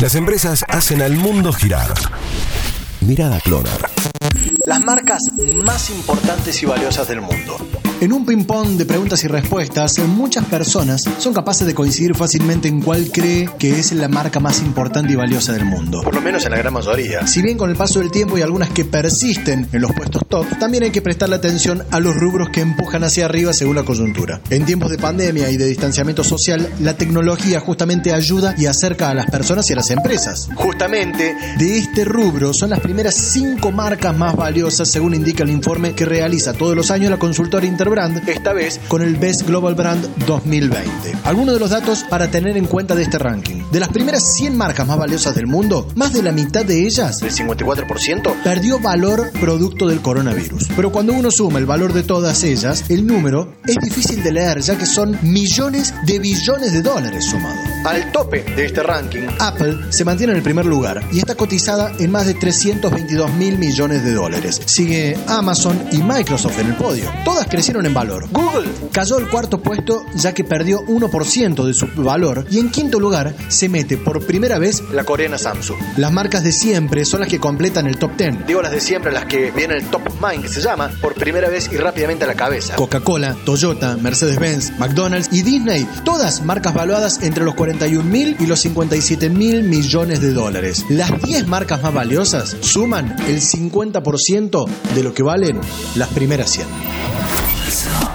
Las empresas hacen al mundo girar. Mirada Clonar. Las marcas más importantes y valiosas del mundo. En un ping-pong de preguntas y respuestas, muchas personas son capaces de coincidir fácilmente en cuál cree que es la marca más importante y valiosa del mundo. Por lo menos en la gran mayoría. Si bien con el paso del tiempo hay algunas que persisten en los puestos top, también hay que prestarle atención a los rubros que empujan hacia arriba según la coyuntura. En tiempos de pandemia y de distanciamiento social, la tecnología justamente ayuda y acerca a las personas y a las empresas. Justamente De este rubro son las primeras cinco marcas más valiosas según indica el informe que realiza todos los años la consultora Interbrand, esta vez con el Best Global Brand 2020. Algunos de los datos para tener en cuenta de este ranking. De las primeras 100 marcas más valiosas del mundo, más de la mitad de ellas el 54%, perdió valor producto del coronavirus. Pero cuando uno suma el valor de todas ellas, el número es difícil de leer ya que son millones de billones de dólares sumados. al tope de este ranking, Apple se mantiene en el primer lugar y está cotizada en más de 322 mil millones de dólares. Sigue Amazon y Microsoft en el podio. Todas crecieron en valor. Google Cayó al cuarto puesto ya que perdió 1% de su valor y en quinto lugar se mete por primera vez la coreana Samsung. las marcas de siempre son las que completan el top 10. Digo las de siempre, las que vienen el top of mind, que se llama, por primera vez y rápidamente a la cabeza. Coca-Cola, Toyota, Mercedes-Benz, McDonald's y Disney, todas marcas valuadas entre los 41 mil y los 57 mil millones de dólares. Las 10 marcas más valiosas suman el 50% de lo que valen las primeras 100.